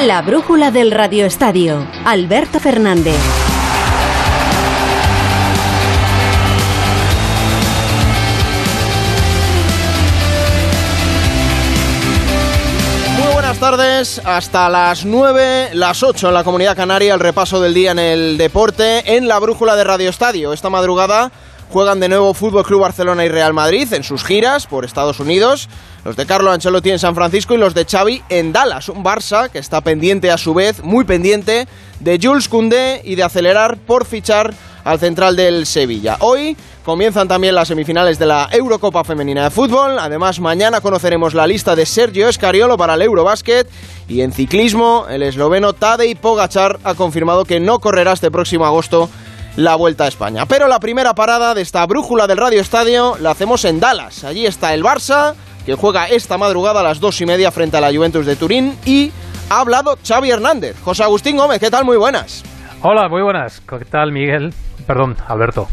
La brújula del radioestadio. Alberto Fernández. Muy buenas tardes, hasta las 9, las 8 en la Comunidad Canaria, el repaso del día en el deporte en la brújula de Radio Estadio. Esta madrugada juegan de nuevo Fútbol Club Barcelona y Real Madrid en sus giras por Estados Unidos. Los de Carlo Ancelotti en San Francisco y los de Xavi en Dallas. Un Barça que está pendiente a su vez, muy pendiente, de Jules Koundé y de acelerar por fichar al central del Sevilla. Hoy comienzan también las semifinales de la Eurocopa Femenina de Fútbol. Además, mañana conoceremos la lista de Sergio Escariolo para el Eurobásquet. Y en ciclismo, el esloveno Tadej Pogachar ha confirmado que no correrá este próximo agosto la Vuelta a España. Pero la primera parada de esta brújula del Radio Estadio la hacemos en Dallas. Allí está el Barça, que juega esta madrugada a las dos y media frente a la Juventus de Turín. Y ha hablado Xavi Hernández. José Agustín Gómez, ¿qué tal? Muy buenas. Hola, muy buenas. ¿Qué tal, Miguel? Perdón, Alberto.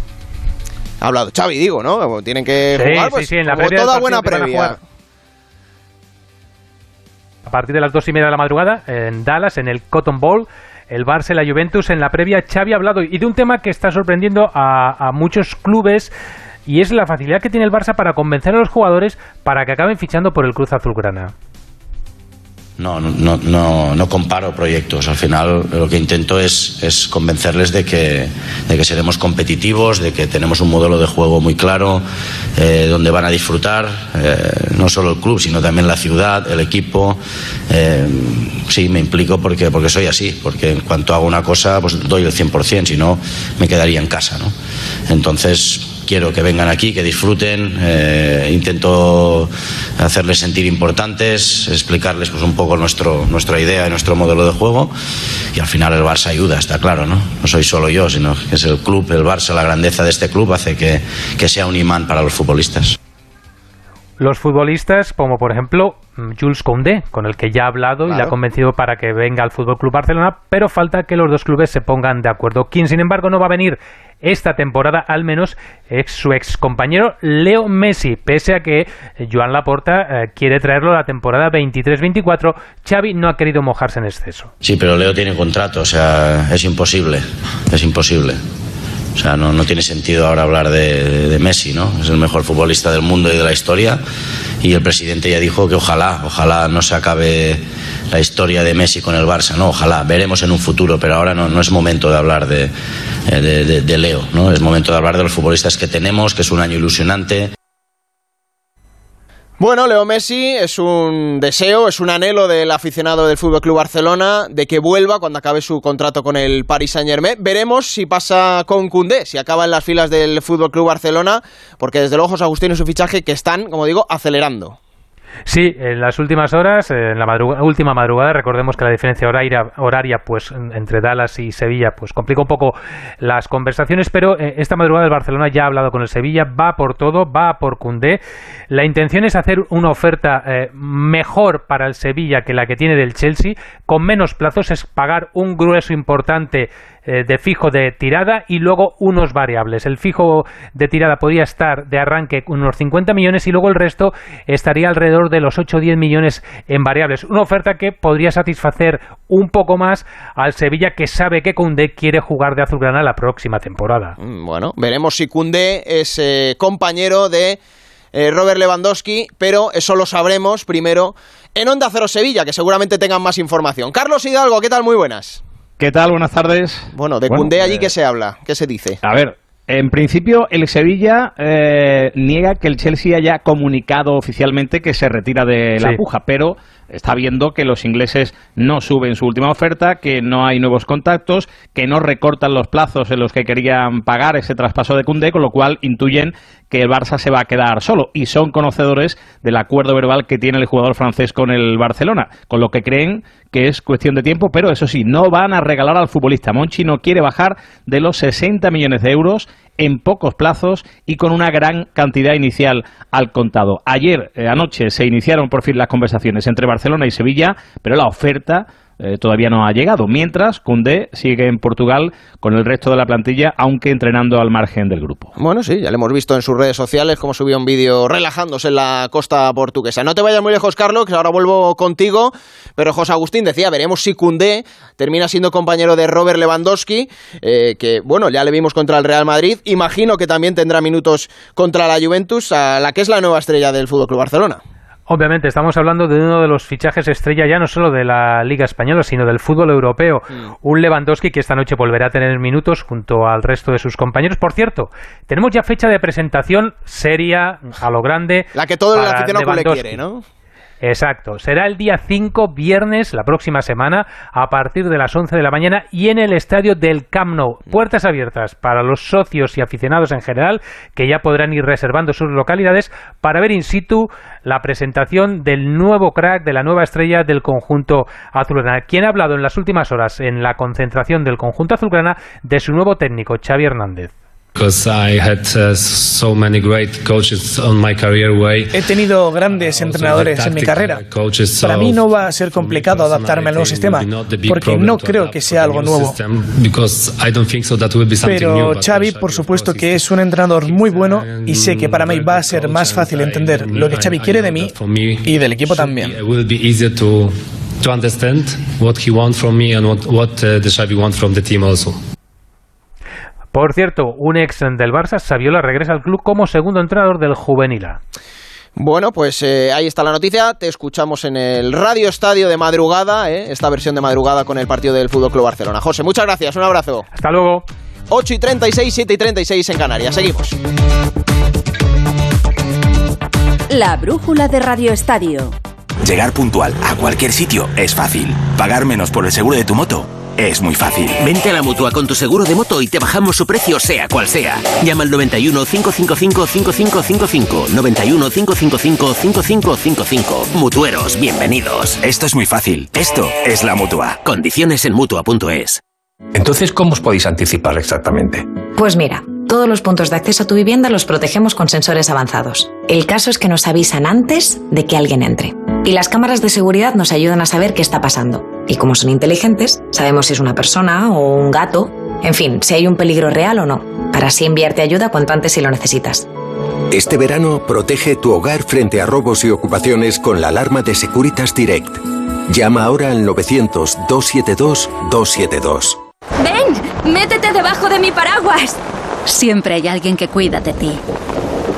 Ha hablado Xavi, digo, ¿no? Tienen que Sí, jugar, pues, sí, en la como previa del toda buena previa. A partir de las dos y media de la madrugada, en Dallas, en el Cotton Bowl, el Barça y la Juventus en la previa. Xavi ha hablado y de un tema que está sorprendiendo a, a muchos clubes y es la facilidad que tiene el Barça para convencer a los jugadores para que acaben fichando por el Cruz Azulgrana. No, no, no, no comparo proyectos. Al final lo que intento es, es convencerles de que, de que seremos competitivos, de que tenemos un modelo de juego muy claro, eh, donde van a disfrutar eh, no solo el club, sino también la ciudad, el equipo. Eh, sí, me implico porque, porque soy así, porque en cuanto hago una cosa, pues doy el 100%, si no, me quedaría en casa. ¿no? Entonces, quiero que vengan aquí, que disfruten, eh, intento hacerles sentir importantes, explicarles pues un poco nuestro, nuestra idea y nuestro modelo de juego y al final el Barça ayuda, está claro, ¿no? No soy solo yo, sino que es el club, el Barça, la grandeza de este club hace que, que sea un imán para los futbolistas. Los futbolistas, como por ejemplo Jules Koundé, con el que ya ha hablado y le ha convencido para que venga al Fútbol Club Barcelona, pero falta que los dos clubes se pongan de acuerdo. Quien, sin embargo, no va a venir esta temporada, al menos, es su ex compañero Leo Messi, pese a que Joan Laporta eh, quiere traerlo la temporada 23-24. Xavi no ha querido mojarse en exceso. Sí, pero Leo tiene contrato, o sea, es imposible, es imposible. O sea, no, no tiene sentido ahora hablar de, de Messi, ¿no? Es el mejor futbolista del mundo y de la historia. Y el presidente ya dijo que ojalá, ojalá no se acabe la historia de Messi con el Barça, ¿no? Ojalá, veremos en un futuro, pero ahora no, no es momento de hablar de, eh, de- de- de Leo, ¿no? Es momento de hablar de los futbolistas que tenemos, que es un año ilusionante. Bueno, Leo Messi es un deseo, es un anhelo del aficionado del Fútbol Club Barcelona de que vuelva cuando acabe su contrato con el Paris Saint-Germain. Veremos si pasa con Koundé, si acaba en las filas del Fútbol Club Barcelona, porque desde luego José Agustín y su fichaje que están, como digo, acelerando. Sí, en las últimas horas, eh, en la madruga- última madrugada, recordemos que la diferencia horaria, horaria pues en- entre Dallas y Sevilla pues complica un poco las conversaciones, pero eh, esta madrugada el Barcelona ya ha hablado con el Sevilla, va por todo, va por Cundé. La intención es hacer una oferta eh, mejor para el Sevilla que la que tiene del Chelsea, con menos plazos, es pagar un grueso importante eh, de fijo de tirada y luego unos variables. El fijo de tirada podría estar de arranque unos 50 millones y luego el resto estaría alrededor de los 8 o 10 millones en variables. Una oferta que podría satisfacer un poco más al Sevilla que sabe que Koundé quiere jugar de azulgrana la próxima temporada. Mm, Bueno, veremos si Koundé es eh, compañero de eh, Robert Lewandowski, pero eso lo sabremos primero en Onda Cero Sevilla, que seguramente tengan más información. Carlos Hidalgo, ¿qué tal? Muy buenas. ¿Qué tal? Buenas tardes. Bueno, de Bueno, Koundé allí, eh, ¿qué se habla? ¿Qué se dice? A ver, en principio el Sevilla eh, niega que el Chelsea haya comunicado oficialmente que se retira de la Sí. puja, pero está viendo que los ingleses no suben su última oferta, que no hay nuevos contactos, que no recortan los plazos en los que querían pagar ese traspaso de Cundé, con lo cual intuyen que el Barça se va a quedar solo y son conocedores del acuerdo verbal que tiene el jugador francés con el Barcelona, con lo que creen que es cuestión de tiempo, pero eso sí, no van a regalar al futbolista. Monchi no quiere bajar de los 60 millones de euros en pocos plazos y con una gran cantidad inicial al contado. Ayer, eh, anoche, se iniciaron por fin las conversaciones entre Barcelona y Sevilla, pero la oferta eh, todavía no ha llegado. Mientras, Cundé sigue en Portugal con el resto de la plantilla, aunque entrenando al margen del grupo. Bueno, sí, ya lo hemos visto en sus redes sociales, como subió un vídeo relajándose en la costa portuguesa. No te vayas muy lejos, Carlos, que ahora vuelvo contigo. Pero José Agustín decía, veremos si Cundé termina siendo compañero de Robert Lewandowski, eh, que, bueno, ya le vimos contra el Real Madrid. Imagino que también tendrá minutos contra la Juventus, a la que es la nueva estrella del Fútbol Club Barcelona. Obviamente, estamos hablando de uno de los fichajes estrella ya no solo de la Liga Española, sino del fútbol europeo. Mm. Un Lewandowski que esta noche volverá a tener minutos junto al resto de sus compañeros. Por cierto, tenemos ya fecha de presentación seria, a lo grande. La que todo el aficionado le quiere, ¿no? Exacto, será el día 5, viernes, la próxima semana, a partir de las 11 de la mañana y en el estadio del Camp Nou. Puertas abiertas para los socios y aficionados en general, que ya podrán ir reservando sus localidades para ver in situ la presentación del nuevo crack, de la nueva estrella del conjunto azulgrana. Quien ha hablado en las últimas horas en la concentración del conjunto azulgrana de su nuevo técnico, Xavi Hernández. He tenido grandes entrenadores en mi carrera. Para mí no va a ser complicado adaptarme al nuevo sistema, porque no creo que sea algo nuevo. Pero Xavi, por supuesto que es un entrenador muy bueno y sé que para mí va a ser más fácil entender lo que Xavi quiere de mí y del equipo también. to understand what he wants from me and what, what uh, the Xavi wants from the team also. Por cierto, un ex del Barça, Saviola, regresa al club como segundo entrenador del Juvenil Bueno, pues eh, ahí está la noticia. Te escuchamos en el Radio Estadio de madrugada, eh, esta versión de madrugada con el partido del Fútbol Club Barcelona. José, muchas gracias, un abrazo. Hasta luego. 8 y 36, 7 y 36 en Canarias. Seguimos. La brújula de Radio Estadio. Llegar puntual a cualquier sitio es fácil. Pagar menos por el seguro de tu moto es muy fácil. Vente a la mutua con tu seguro de moto y te bajamos su precio, sea cual sea. Llama al 91 555 5555. 91 555 5555. Mutueros, bienvenidos. Esto es muy fácil. Esto es la mutua. Condiciones en mutua.es. Entonces, ¿cómo os podéis anticipar exactamente? Pues mira. Todos los puntos de acceso a tu vivienda los protegemos con sensores avanzados. El caso es que nos avisan antes de que alguien entre. Y las cámaras de seguridad nos ayudan a saber qué está pasando. Y como son inteligentes, sabemos si es una persona o un gato, en fin, si hay un peligro real o no, para así enviarte ayuda cuanto antes si lo necesitas. Este verano protege tu hogar frente a robos y ocupaciones con la alarma de Securitas Direct. Llama ahora al 900-272-272. ¡Ven! ¡Métete debajo de mi paraguas! Siempre hay alguien que cuida de ti.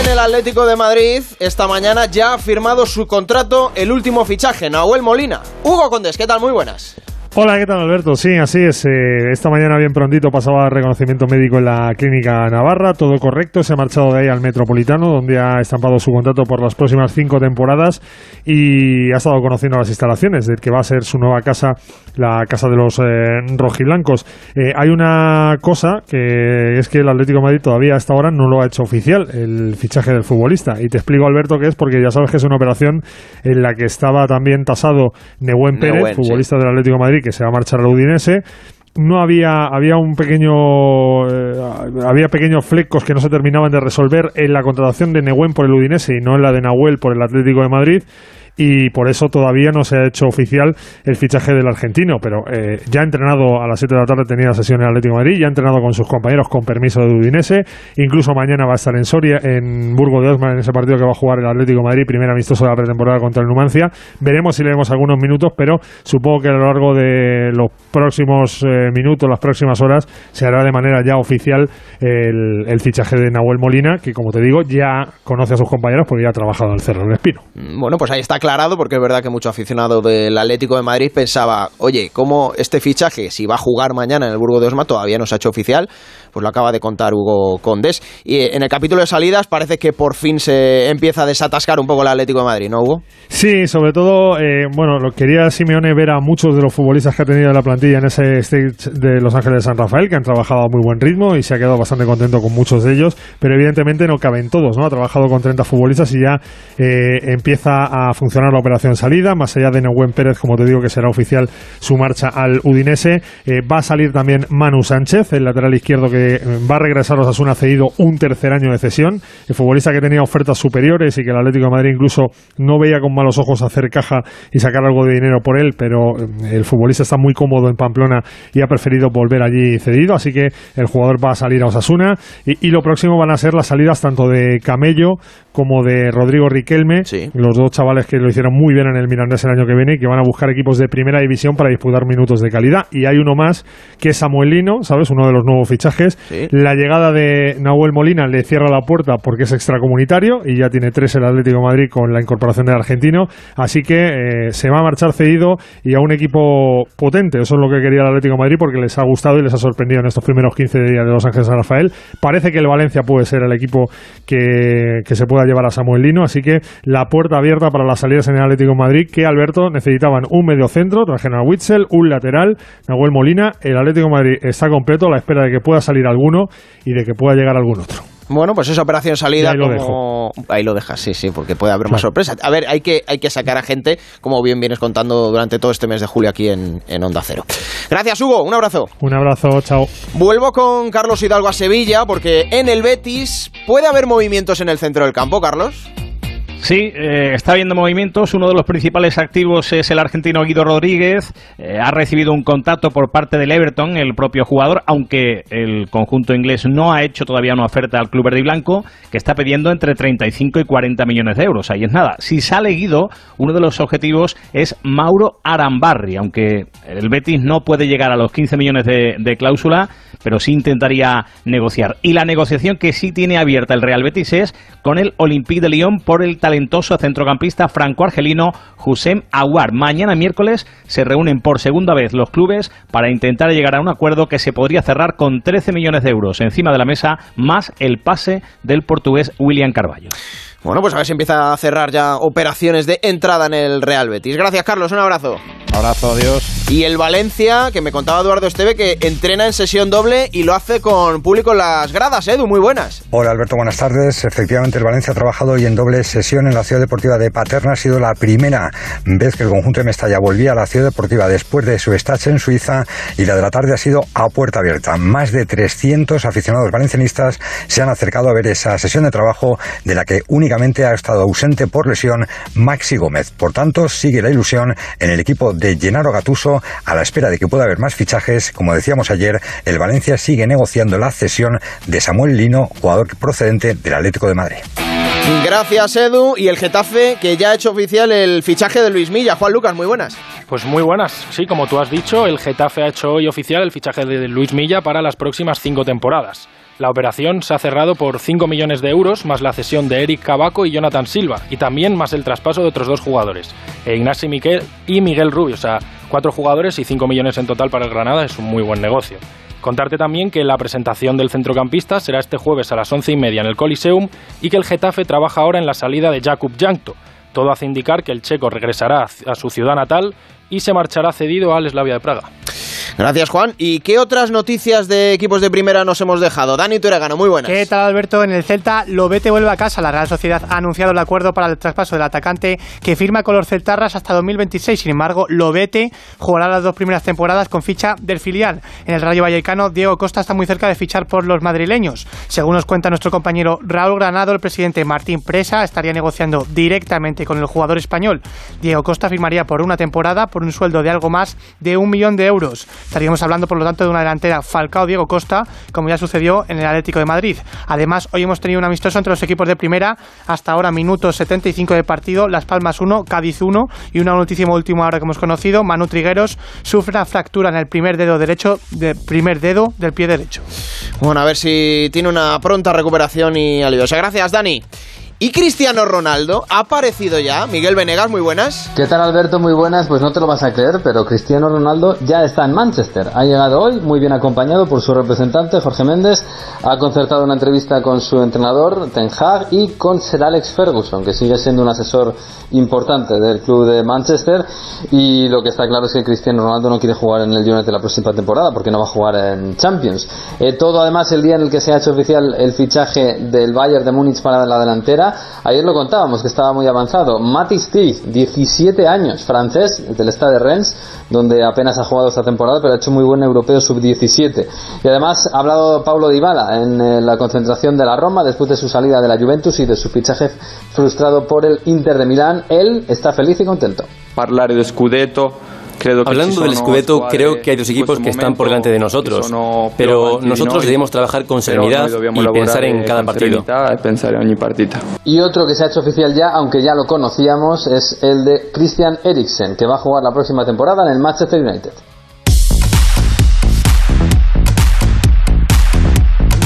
En el Atlético de Madrid, esta mañana ya ha firmado su contrato el último fichaje, Nahuel Molina. Hugo Condés, ¿qué tal? Muy buenas. Hola, ¿qué tal Alberto? Sí, así es. Eh, esta mañana bien prontito pasaba reconocimiento médico en la clínica Navarra, todo correcto. Se ha marchado de ahí al Metropolitano, donde ha estampado su contrato por las próximas cinco temporadas y ha estado conociendo las instalaciones del que va a ser su nueva casa, la casa de los eh, rojiblancos. Eh, hay una cosa que es que el Atlético de Madrid todavía hasta ahora no lo ha hecho oficial, el fichaje del futbolista. Y te explico, Alberto, que es porque ya sabes que es una operación en la que estaba también tasado Nehuen Pérez, futbolista del Atlético de Madrid que se va a marchar al Udinese. No había había un pequeño eh, había pequeños flecos que no se terminaban de resolver en la contratación de Nehuen por el Udinese y no en la de Nahuel por el Atlético de Madrid y por eso todavía no se ha hecho oficial el fichaje del argentino, pero eh, ya ha entrenado a las 7 de la tarde, tenía sesión en Atlético Madrid, ya ha entrenado con sus compañeros con permiso de Udinese, incluso mañana va a estar en Soria, en Burgo de Osma, en ese partido que va a jugar el Atlético Madrid, primer amistoso de la pretemporada contra el Numancia. Veremos si le vemos algunos minutos, pero supongo que a lo largo de los próximos eh, minutos, las próximas horas, se hará de manera ya oficial el, el, fichaje de Nahuel Molina, que como te digo, ya conoce a sus compañeros porque ya ha trabajado en el Cerro del Espino. Bueno, pues ahí está claro aclarado, porque es verdad que mucho aficionado del Atlético de Madrid pensaba, oye, ¿cómo este fichaje, si va a jugar mañana en el Burgo de Osma, todavía no se ha hecho oficial? Pues lo acaba de contar Hugo Condés. Y en el capítulo de salidas parece que por fin se empieza a desatascar un poco el Atlético de Madrid, ¿no, Hugo? Sí, sobre todo, eh, bueno, lo quería Simeone ver a muchos de los futbolistas que ha tenido en la plantilla en ese stage de Los Ángeles de San Rafael, que han trabajado a muy buen ritmo y se ha quedado bastante contento con muchos de ellos, pero evidentemente no caben todos, ¿no? Ha trabajado con 30 futbolistas y ya eh, empieza a funcionar la operación salida, más allá de Neuwen Pérez, como te digo, que será oficial su marcha al Udinese. va a salir también Manu Sánchez, el lateral izquierdo que va a regresar a Osasuna cedido un tercer año de cesión. El futbolista que tenía ofertas superiores y que el Atlético de Madrid incluso no veía con malos ojos hacer caja y sacar algo de dinero por él, pero eh, el futbolista está muy cómodo en Pamplona y ha preferido volver allí cedido, así que el jugador va a salir a Osasuna y, y lo próximo van a ser las salidas tanto de Camello como de Rodrigo Riquelme, los dos chavales que lo hicieron muy bien en el Mirandés el año que viene y que van a buscar equipos de primera división para disputar minutos de calidad. Y hay uno más que es Samuel Lino, ¿sabes? Uno de los nuevos fichajes. La llegada de Nahuel Molina le cierra la puerta porque es extracomunitario y ya tiene tres el Atlético de Madrid con la incorporación del argentino. Así que eh, se va a marchar cedido y a un equipo potente. Eso es lo que quería el Atlético de Madrid porque les ha gustado y les ha sorprendido en estos primeros 15 días de Los Ángeles San Rafael. Parece que el Valencia puede ser el equipo que, que se pueda llevar a Samuel Lino, así que la puerta abierta para las salidas en el Atlético de Madrid, que Alberto necesitaban un medio centro, trajeron a Witzel, un lateral, Nahuel Molina, el Atlético de Madrid está completo a la espera de que pueda salir alguno y de que pueda llegar algún otro. Bueno, pues esa operación salida ahí lo como... Ahí lo dejas, sí, sí, porque puede haber más sorpresas. A ver, hay que, hay que sacar a gente, como bien vienes contando durante todo este mes de julio aquí en, en Onda Cero. Gracias, Hugo. Un abrazo. Un abrazo, chao. Vuelvo con Carlos Hidalgo a Sevilla, porque en el Betis puede haber movimientos en el centro del campo, Carlos. Sí, eh, está habiendo movimientos. Uno de los principales activos es el argentino Guido Rodríguez. Eh, ha recibido un contacto por parte del Everton, el propio jugador, aunque el conjunto inglés no ha hecho todavía una oferta al club verde y blanco, que está pidiendo entre 35 y 40 millones de euros. Ahí es nada. Si sale Guido, uno de los objetivos es Mauro Arambarri, aunque el Betis no puede llegar a los 15 millones de, cláusula, pero sí intentaría negociar. Y la negociación que sí tiene abierta el Real Betis es con el Olympique de Lyon por el talentoso centrocampista franco-argelino Hussein Aouar. Mañana miércoles se reúnen por segunda vez los clubes para intentar llegar a un acuerdo que se podría cerrar con 13 millones de euros encima de la mesa, más el pase del portugués William Carballo. Bueno, pues a ver si empieza a cerrar ya operaciones de entrada en el Real Betis. Gracias, Carlos. Un abrazo. Abrazo, adiós. Y el Valencia, que me contaba Eduardo Esteve, que entrena en sesión doble y lo hace con público en las gradas. Edu, muy buenas. Hola, Alberto, buenas tardes. Efectivamente, el Valencia ha trabajado hoy en doble sesión en la Ciudad Deportiva de Paterna. Ha sido la primera vez que el conjunto de Mestalla volvía a la Ciudad Deportiva después de su estancia en Suiza y la de la tarde ha sido a puerta abierta. Más de 300 aficionados valencianistas se han acercado a ver esa sesión de trabajo de la que únicamente ha estado ausente por lesión Maxi Gómez. Por tanto, sigue la ilusión en el equipo de Gennaro Gatuso a la espera de que pueda haber más fichajes. Como decíamos ayer, el Valencia sigue negociando la cesión de Samuel Lino, jugador procedente del Atlético de Madrid. Gracias, Edu. Y el Getafe, que ya ha hecho oficial el fichaje de Luis Milla. Juan Lucas, muy buenas. Pues muy buenas. Sí, como tú has dicho, el Getafe ha hecho hoy oficial el fichaje de Luis Milla para las próximas cinco temporadas. La operación se ha cerrado por 5 millones de euros, más la cesión de Eric Cabaco y Jonathan Silva, y también más el traspaso de otros dos jugadores, e Ignasi Miquel y Miguel Rubio. O sea, cuatro jugadores y 5 millones en total para el Granada es un muy buen negocio. Contarte también que la presentación del centrocampista será este jueves a las once y media en el Coliseum y que el Getafe trabaja ahora en la salida de Jakub Jankto. Todo hace indicar que el checo regresará a su ciudad natal y se marchará cedido al Slavia de Praga. Gracias, Juan. ¿Y qué otras noticias de equipos de primera nos hemos dejado? Dani Turegano, muy buenas. ¿Qué tal, Alberto? En el Celta, Lobete vuelve a casa. La Real Sociedad ha anunciado el acuerdo para el traspaso del atacante que firma con los Celtarras hasta 2026. Sin embargo, Lobete jugará las dos primeras temporadas con ficha del filial. En el Rayo Vallecano, Diego Costa está muy cerca de fichar por los madrileños. Según nos cuenta nuestro compañero Raúl Granado, el presidente Martín Presa estaría negociando directamente con el jugador español. Diego Costa firmaría por una temporada un sueldo de algo más de un millón de euros. Estaríamos hablando, por lo tanto, de una delantera Falcao-Diego Costa, como ya sucedió en el Atlético de Madrid. Además, hoy hemos tenido un amistoso entre los equipos de primera, hasta ahora minutos 75 de partido, Las Palmas 1, Cádiz 1, y una noticia última hora que hemos conocido, Manu Trigueros sufre una fractura en el primer dedo derecho, de primer dedo del pie derecho. Bueno, a ver si tiene una pronta recuperación y alivio. O gracias, Dani. ¿Y Cristiano Ronaldo? ¿Ha aparecido ya? Miguel Venegas, muy buenas. ¿Qué tal Alberto? Muy buenas. Pues no te lo vas a creer, pero Cristiano Ronaldo ya está en Manchester. Ha llegado hoy, muy bien acompañado por su representante, Jorge Méndez. Ha concertado una entrevista con su entrenador, Ten Hag, y con Sir Alex Ferguson, que sigue siendo un asesor importante del club de Manchester. Y lo que está claro es que Cristiano Ronaldo no quiere jugar en el United la próxima temporada, porque no va a jugar en Champions. Eh, todo además el día en el que se ha hecho oficial el fichaje del Bayern de Múnich para la delantera Ayer lo contábamos que estaba muy avanzado. Matis Steve, 17 años, francés, del Stade de Rennes, donde apenas ha jugado esta temporada, pero ha hecho muy buen europeo sub-17. Y además ha hablado Paulo Dybala en eh, la concentración de la Roma después de su salida de la Juventus y de su fichaje frustrado por el Inter de Milán. Él está feliz y contento. Parlare de Scudetto Hablando del Scudetto, creo que hay dos equipos que están por delante de nosotros, pero nosotros debemos trabajar con serenidad y pensar en cada partido. Y otro que se ha hecho oficial ya, aunque ya lo conocíamos, es el de Christian Eriksen, que va a jugar la próxima temporada en el Manchester United.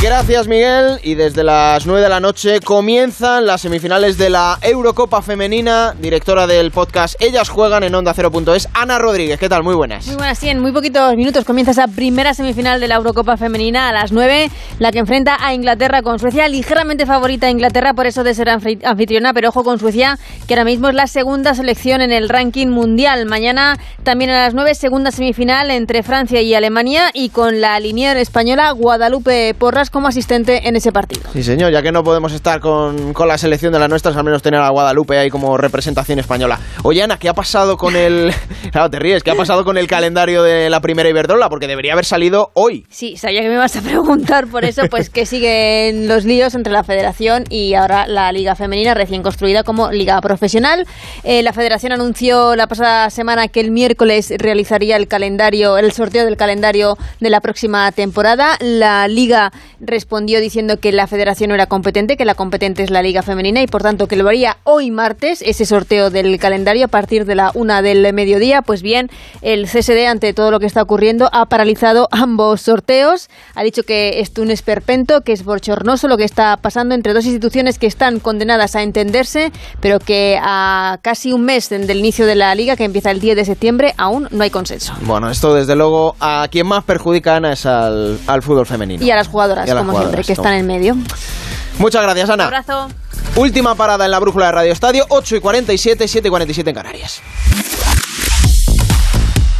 Gracias Miguel y desde las 9 de la noche comienzan las semifinales de la Eurocopa Femenina, directora del podcast Ellas Juegan en Onda 0.es, Ana Rodríguez, ¿qué tal? Muy buenas. Muy buenas, sí, en muy poquitos minutos comienza esa primera semifinal de la Eurocopa Femenina a las 9, la que enfrenta a Inglaterra con Suecia, ligeramente favorita a Inglaterra por eso de ser anfitriona, pero ojo con Suecia, que ahora mismo es la segunda selección en el ranking mundial. Mañana también a las 9, segunda semifinal entre Francia y Alemania y con la linier española Guadalupe Porras como asistente en ese partido. Sí, señor, ya que no podemos estar con, con la selección de las nuestras, al menos tener a Guadalupe ahí como representación española. Oye, Ana, ¿qué ha pasado con el... claro, te ríes, ¿qué ha pasado con el calendario de la primera Iberdrola? Porque debería haber salido hoy. Sí, sabía que me ibas a preguntar por eso, pues que siguen los líos entre la federación y ahora la liga femenina recién construida como liga profesional. Eh, la federación anunció la pasada semana que el miércoles realizaría el calendario, el sorteo del calendario de la próxima temporada. La liga respondió diciendo que la federación no era competente, que la competente es la Liga Femenina y por tanto que lo haría hoy martes ese sorteo del calendario a partir de la una del mediodía. Pues bien, el CSD ante todo lo que está ocurriendo ha paralizado ambos sorteos. Ha dicho que es un esperpento, que es bochornoso lo que está pasando entre dos instituciones que están condenadas a entenderse, pero que a casi un mes del inicio de la liga, que empieza el 10 de septiembre, aún no hay consenso. Bueno, esto desde luego a quien más perjudica Ana es al, al fútbol femenino. Y a las jugadoras como siempre, que están en medio. Muchas gracias, Ana. Un abrazo. Última parada en la brújula de Radio Estadio, 8 y 47, 7 y 47 en Canarias.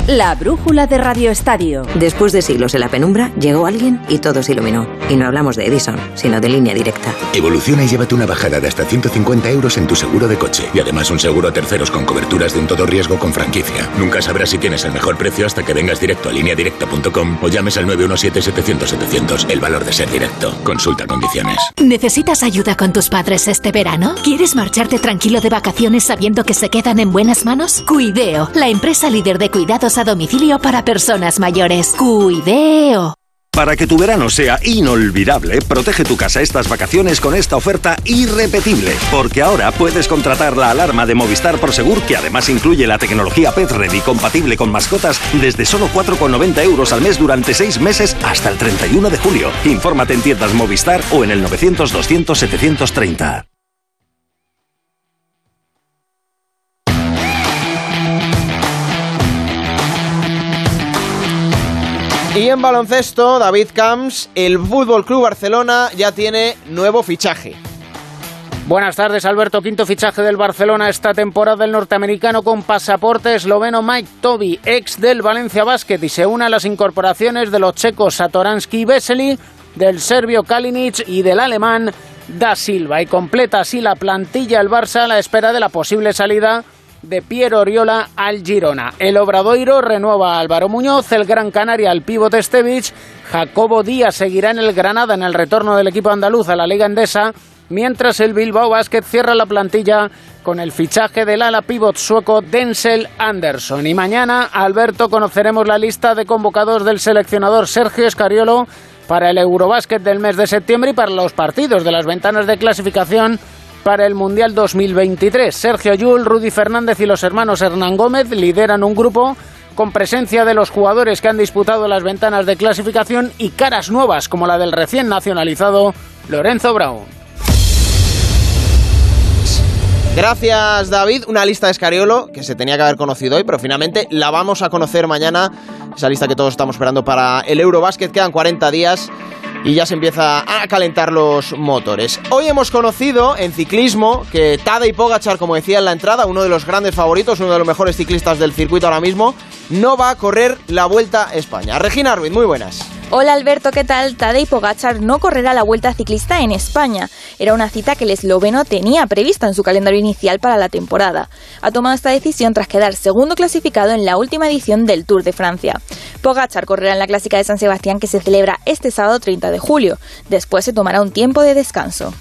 La brújula de Radio Estadio. Después de siglos en la penumbra, llegó alguien y todo se iluminó. Y no hablamos de Edison, sino de línea directa. Evoluciona y llévate una bajada de hasta 150 euros en tu seguro de coche. Y además un seguro a terceros con coberturas de un todo riesgo con franquicia. Nunca sabrás si tienes el mejor precio hasta que vengas directo a lineadirecta.com o llames al 917-700-700. El valor de ser directo. Consulta condiciones. ¿Necesitas ayuda con tus padres este verano? ¿Quieres marcharte tranquilo de vacaciones sabiendo que se quedan en buenas manos? Cuideo, la empresa líder de cuidados a domicilio para personas mayores. Cuideo. Para que tu verano sea inolvidable, protege tu casa estas vacaciones con esta oferta irrepetible. Porque ahora puedes contratar la alarma de Movistar Prosegur, que además incluye la tecnología Pet Ready compatible con mascotas, desde solo 4,90 euros al mes durante 6 meses hasta el 31 de julio. Infórmate en tiendas Movistar o en el 900 200 730. Y en baloncesto, David Camps, el Fútbol Club Barcelona ya tiene nuevo fichaje. Buenas tardes, Alberto. Quinto fichaje del Barcelona esta temporada. El norteamericano con pasaporte esloveno Mike Toby, ex del Valencia Basket, y se une a las incorporaciones de los checos Satoransky y Vesely, del serbio Kalinic y del alemán Da Silva. Y completa así la plantilla el Barça a la espera de la posible salida de Piero Oriola al Girona. El Obradoiro renueva a Álvaro Muñoz, el Gran Canaria al pívot Estevich, Jacobo Díaz seguirá en el Granada en el retorno del equipo andaluz a la Liga Endesa, mientras el Bilbao Basket cierra la plantilla con el fichaje del ala pívot sueco Denzel Anderson. Y mañana, Alberto, conoceremos la lista de convocados del seleccionador Sergio Escariolo para el Eurobásquet del mes de septiembre y para los partidos de las ventanas de clasificación para el Mundial 2023. Sergio Yul, Rudy Fernández y los hermanos Hernán Gómez lideran un grupo con presencia de los jugadores que han disputado las ventanas de clasificación y caras nuevas como la del recién nacionalizado Lorenzo Brown. Gracias, David. Una lista de Escariolo que se tenía que haber conocido hoy, pero finalmente la vamos a conocer mañana. Esa lista que todos estamos esperando para el Eurobasket. Quedan 40 días y ya se empieza a calentar los motores. Hoy hemos conocido en ciclismo que Tadej Pogachar, como decía en la entrada, uno de los grandes favoritos, uno de los mejores ciclistas del circuito ahora mismo, no va a correr la Vuelta a España. Regina Ruiz, muy buenas. Hola Alberto, ¿qué tal? Tadej Pogachar no correrá la Vuelta Ciclista en España. Era una cita que el esloveno tenía prevista en su calendario inicial para la temporada. Ha tomado esta decisión tras quedar segundo clasificado en la última edición del Tour de Francia. Pogachar correrá en la Clásica de San Sebastián que se celebra este sábado 30 de julio. Después se tomará un tiempo de descanso.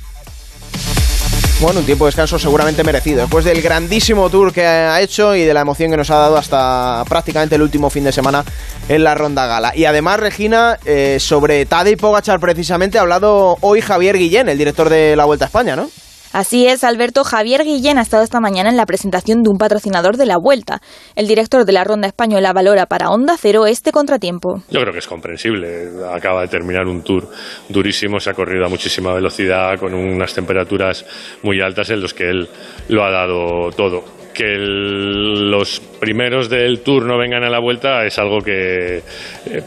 Bueno, un tiempo de descanso seguramente merecido. Después del grandísimo tour que ha hecho y de la emoción que nos ha dado hasta prácticamente el último fin de semana en la Ronda Gala. Y además, Regina, eh, sobre Tadej Pogachar precisamente ha hablado hoy Javier Guillén, el director de la Vuelta a España, ¿no? Así es, Alberto Javier Guillén ha estado esta mañana en la presentación de un patrocinador de la Vuelta. El director de la Ronda Española valora para Onda Cero este contratiempo. Yo creo que es comprensible. Acaba de terminar un tour durísimo, se ha corrido a muchísima velocidad, con unas temperaturas muy altas en los que él lo ha dado todo que los primeros del tour no vengan a la vuelta es algo que eh,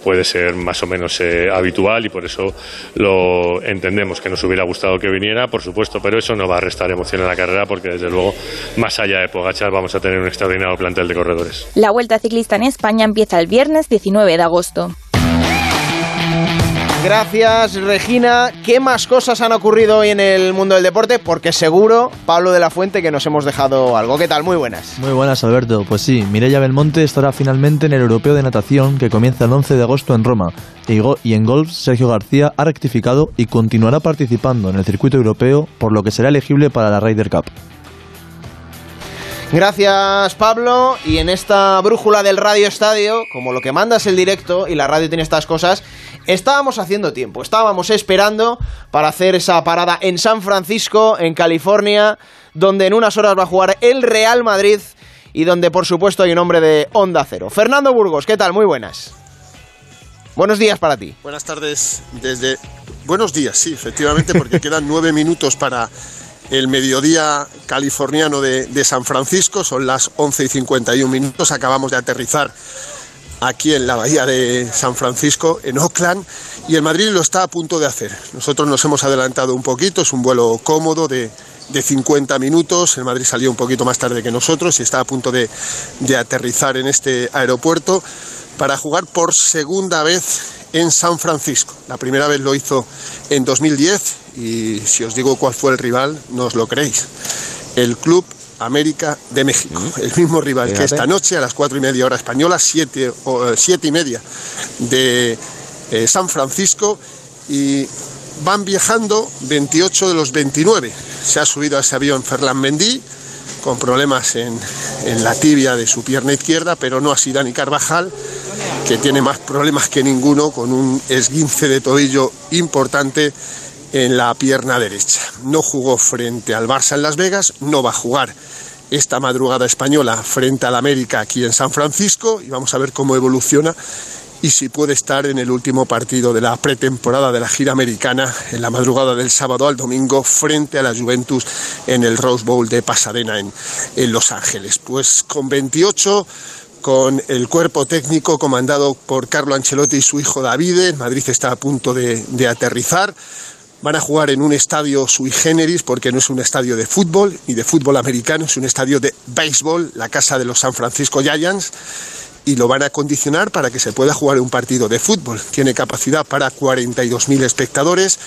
puede ser más o menos eh, habitual y por eso lo entendemos que nos hubiera gustado que viniera, por supuesto, pero eso no va a restar emoción a la carrera porque desde luego más allá de Pogachar vamos a tener un extraordinario plantel de corredores. La Vuelta Ciclista en España empieza el viernes 19 de agosto. Gracias, Regina. ¿Qué más cosas han ocurrido hoy en el mundo del deporte? Porque seguro, Pablo de la Fuente, que nos hemos dejado algo. ¿Qué tal? Muy buenas. Muy buenas, Alberto. Pues sí, Mireia Belmonte estará finalmente en el Europeo de Natación que comienza el 11 de agosto en Roma. Y en golf, Sergio García ha rectificado y continuará participando en el circuito europeo, por lo que será elegible para la Ryder Cup. Gracias Pablo y en esta brújula del Radio Estadio, como lo que manda es el directo y la radio tiene estas cosas, estábamos haciendo tiempo, estábamos esperando para hacer esa parada en San Francisco, en California, donde en unas horas va a jugar el Real Madrid y donde por supuesto hay un hombre de Onda Cero. Fernando Burgos, ¿qué tal? Muy buenas. Buenos días para ti. Buenas tardes desde... Buenos días, sí, efectivamente, porque quedan nueve minutos para el mediodía californiano de, San Francisco, son las 11 y 51 minutos, acabamos de aterrizar aquí en la bahía de San Francisco, en Oakland, y el Madrid lo está a punto de hacer. Nosotros nos hemos adelantado un poquito, es un vuelo cómodo de, 50 minutos, el Madrid salió un poquito más tarde que nosotros y está a punto de, de aterrizar en este aeropuerto para jugar por segunda vez en San Francisco. La primera vez lo hizo en 2010 y si os digo cuál fue el rival, no os lo creéis. El Club América de México, el mismo rival que esta noche a las cuatro y media hora española, siete, o, eh, siete y media de eh, San Francisco y van viajando 28 de los 29. Se ha subido a ese avión Ferland Mendy con problemas en, en, la tibia de su pierna izquierda, pero no así Dani Carvajal, que tiene más problemas que ninguno, con un esguince de tobillo importante en la pierna derecha. No jugó frente al Barça en Las Vegas, no va a jugar esta madrugada española frente al América aquí en San Francisco y vamos a ver cómo evoluciona y si puede estar en el último partido de la pretemporada de la gira americana en la madrugada del sábado al domingo frente a la Juventus en el Rose Bowl de Pasadena en, Los Ángeles. Pues con 28 con el cuerpo técnico comandado por Carlo Ancelotti y su hijo Davide. Madrid está a punto de aterrizar. Van a jugar en un estadio sui generis porque no es un estadio de fútbol ni de fútbol americano, es un estadio de béisbol, la casa de los San Francisco Giants y lo van a condicionar para que se pueda jugar un partido de fútbol. Tiene capacidad para 42.000 espectadores,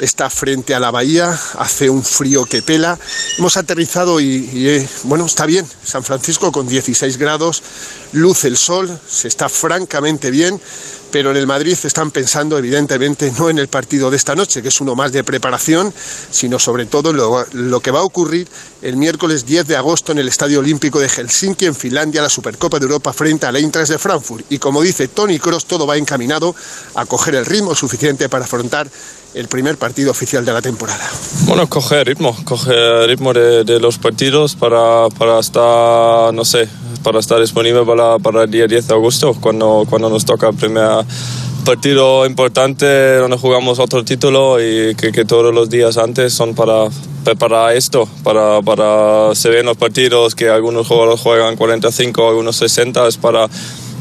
está frente a la bahía, hace un frío que pela. Hemos aterrizado y, eh, bueno, está bien. San Francisco con 16 grados, luce el sol, se está francamente bien pero en el Madrid están pensando evidentemente no en el partido de esta noche, que es uno más de preparación, sino sobre todo lo, lo que va a ocurrir el miércoles 10 de agosto en el Estadio Olímpico de Helsinki, en Finlandia, la Supercopa de Europa frente al Eintracht de Frankfurt. Y como dice Tony Cross, todo va encaminado a coger el ritmo suficiente para afrontar el primer partido oficial de la temporada. Bueno, coger ritmo, coger ritmo de, los partidos para, para, estar, no sé, para estar disponible para, para el día 10 de agosto, cuando, cuando nos toca el primer partido importante donde jugamos otro título y que, que todos los días antes son para preparar esto, para, para se ven los partidos que algunos jugadores juegan 45, algunos 60, es para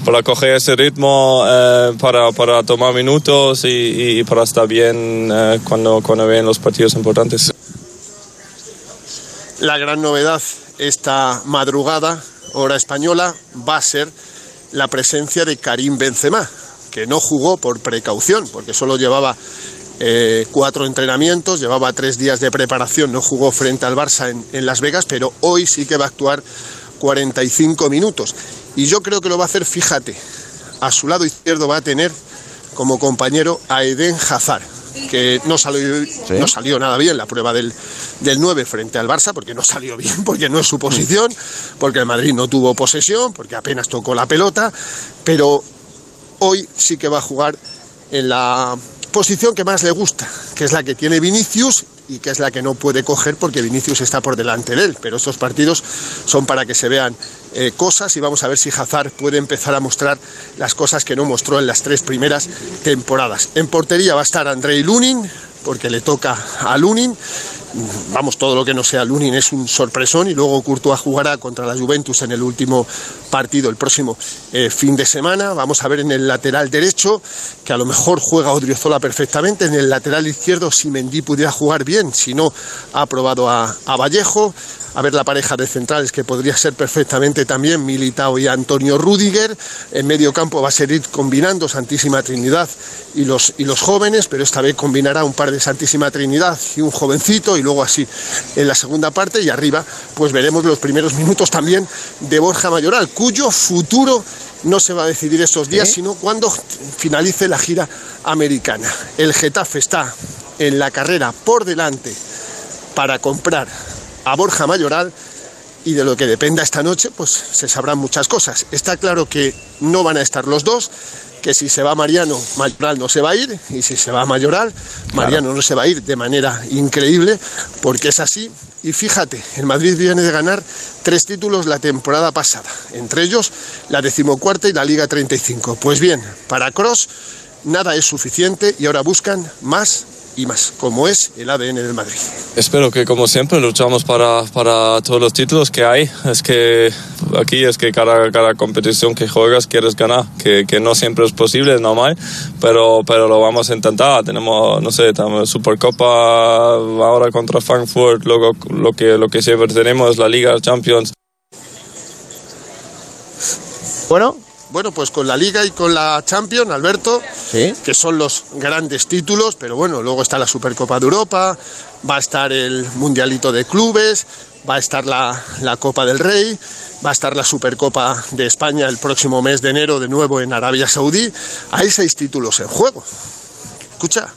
para coger ese ritmo, eh, para, para, tomar minutos y, para estar bien eh, cuando, cuando ven los partidos importantes. La gran novedad esta madrugada, hora española, va a ser la presencia de Karim Benzema, que no jugó por precaución, porque solo llevaba eh, cuatro entrenamientos, llevaba tres días de preparación, no jugó frente al Barça en, en Las Vegas, pero hoy sí que va a actuar 45 minutos. Y yo creo que lo va a hacer, fíjate, a su lado izquierdo va a tener como compañero a Eden Hazard, que no salió, ¿Sí? no salió nada bien la prueba del, del 9 frente al Barça, porque no salió bien, porque no es su posición, porque el Madrid no tuvo posesión, porque apenas tocó la pelota, pero hoy sí que va a jugar en la posición que más le gusta, que es la que tiene Vinicius y que es la que no puede coger porque Vinicius está por delante de él. Pero estos partidos son para que se vean eh, cosas y vamos a ver si Hazard puede empezar a mostrar las cosas que no mostró en las tres primeras temporadas. En portería va a estar Andrei Lunin, porque le toca a Lunin. Vamos, todo lo que no sea Lunin es un sorpresón y luego Courtois jugará contra la Juventus en el último partido el próximo eh, fin de semana. Vamos a ver en el lateral derecho, que a lo mejor juega Odriozola perfectamente. En el lateral izquierdo, si Mendy pudiera jugar bien, si no, ha probado a, a Vallejo a ver la pareja de centrales que podría ser perfectamente también Militao y Antonio Rudiger. En medio campo va a seguir combinando Santísima Trinidad y los, y los jóvenes, pero esta vez combinará un par de Santísima Trinidad y un jovencito luego así en la segunda parte y arriba pues veremos los primeros minutos también de Borja Mayoral, cuyo futuro no se va a decidir estos días, ¿Eh? sino cuando finalice la gira americana. El Getafe está en la carrera por delante para comprar a Borja Mayoral y de lo que dependa esta noche, pues se sabrán muchas cosas. Está claro que no van a estar los dos, que si se va Mariano, Mayoral no se va a ir, y si se va Mayoral, Mariano claro. no se va a ir de manera increíble, porque es así. Y fíjate, el Madrid viene de ganar tres títulos la temporada pasada, entre ellos la decimocuarta y la Liga 35. Pues bien, para Cross nada es suficiente y ahora buscan más y más, como es el ADN del Madrid. Espero que como siempre luchamos para, para todos los títulos que hay. Es que aquí es que cada, cada competición que juegas quieres ganar, que, que, no siempre es posible, es normal, pero, pero lo vamos a intentar. Tenemos, no sé, tenemos Supercopa ahora contra Frankfurt, luego lo que, lo que siempre tenemos, la Liga Champions. Bueno, bueno, pues con la Liga y con la Champions, Alberto, ¿Sí? que son los grandes títulos, pero bueno, luego está la Supercopa de Europa, va a estar el Mundialito de Clubes, va a estar la, la, Copa del Rey, va a estar la Supercopa de España el próximo mes de enero de nuevo en Arabia Saudí. Hay seis títulos en juego. Escucha,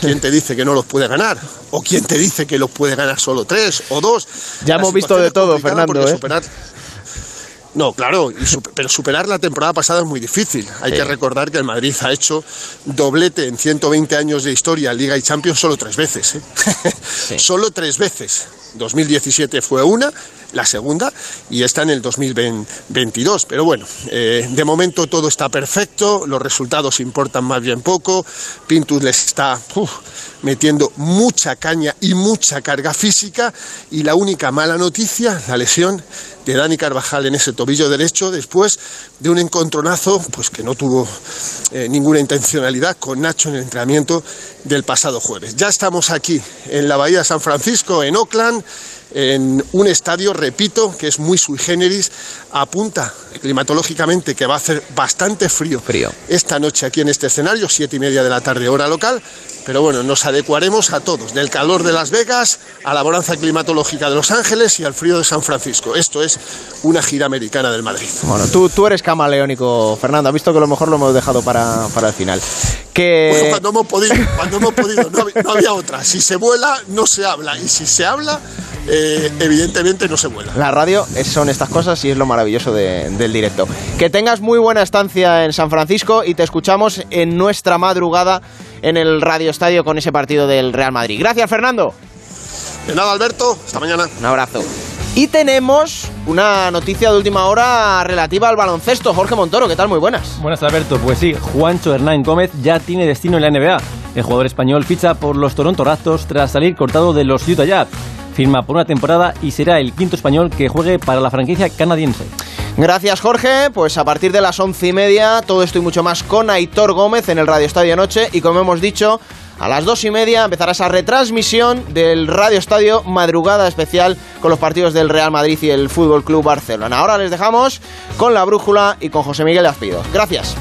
¿quién te dice que no los puede ganar? ¿O quién te dice que los puede ganar solo tres o dos? Ya hemos visto de todo, Fernando. ¿eh? Superar no, claro, pero superar la temporada pasada es muy difícil. Hay sí. que recordar que el Madrid ha hecho doblete en 120 años de historia, Liga y Champions, solo tres veces. ¿eh? Sí. solo tres veces. 2017 fue una, la segunda, y está en el 2022. Pero bueno, eh, de momento todo está perfecto, los resultados importan más bien poco. Pintus les está metiendo mucha caña y mucha carga física, y la única mala noticia, la lesión de Dani Carvajal en ese tobillo derecho después de un encontronazo pues que no tuvo eh, ninguna intencionalidad con Nacho en el entrenamiento del pasado jueves. Ya estamos aquí en la Bahía de San Francisco, en Oakland, en un estadio, repito, que es muy sui generis, apunta climatológicamente que va a hacer bastante frío, frío. esta noche aquí en este escenario, siete y media de la tarde hora local, pero bueno, nos adecuaremos a todos, del calor de Las Vegas a la bonanza climatológica de Los Ángeles y al frío de San Francisco. Esto es una gira americana del Madrid. Bueno, tú, tú eres camaleónico, Fernando. Has visto que a lo mejor lo hemos dejado para, para el final. Que... Bueno, cuando hemos podido, cuando hemos podido no, no, había otra. Si se vuela, no se habla. Y si se habla, eh, evidentemente no se vuela. La radio son estas cosas y es lo maravilloso de, del directo. Que tengas muy buena estancia en San Francisco y te escuchamos en nuestra madrugada en el Radio Estadio con ese partido del Real Madrid. Gracias, Fernando. De nada, Alberto. Hasta mañana. Un abrazo. Y tenemos una noticia de última hora relativa al baloncesto. Jorge Montoro, ¿qué tal? Muy buenas. Buenas, Alberto. Pues sí, Juancho Hernán Gómez ya tiene destino en la NBA. El jugador español ficha por los Toronto Raptors tras salir cortado de los Utah Jazz. Firma por una temporada y será el quinto español que juegue para la franquicia canadiense. Gracias, Jorge. Pues a partir de las once y media, todo esto y mucho más con Aitor Gómez en el Radio Estadio Noche. Y como hemos dicho, a las dos y media empezará esa retransmisión del Radio Estadio Madrugada Especial con los partidos del Real Madrid y el Fútbol Club Barcelona. Ahora les dejamos con la brújula y con José Miguel Azpido. Gracias.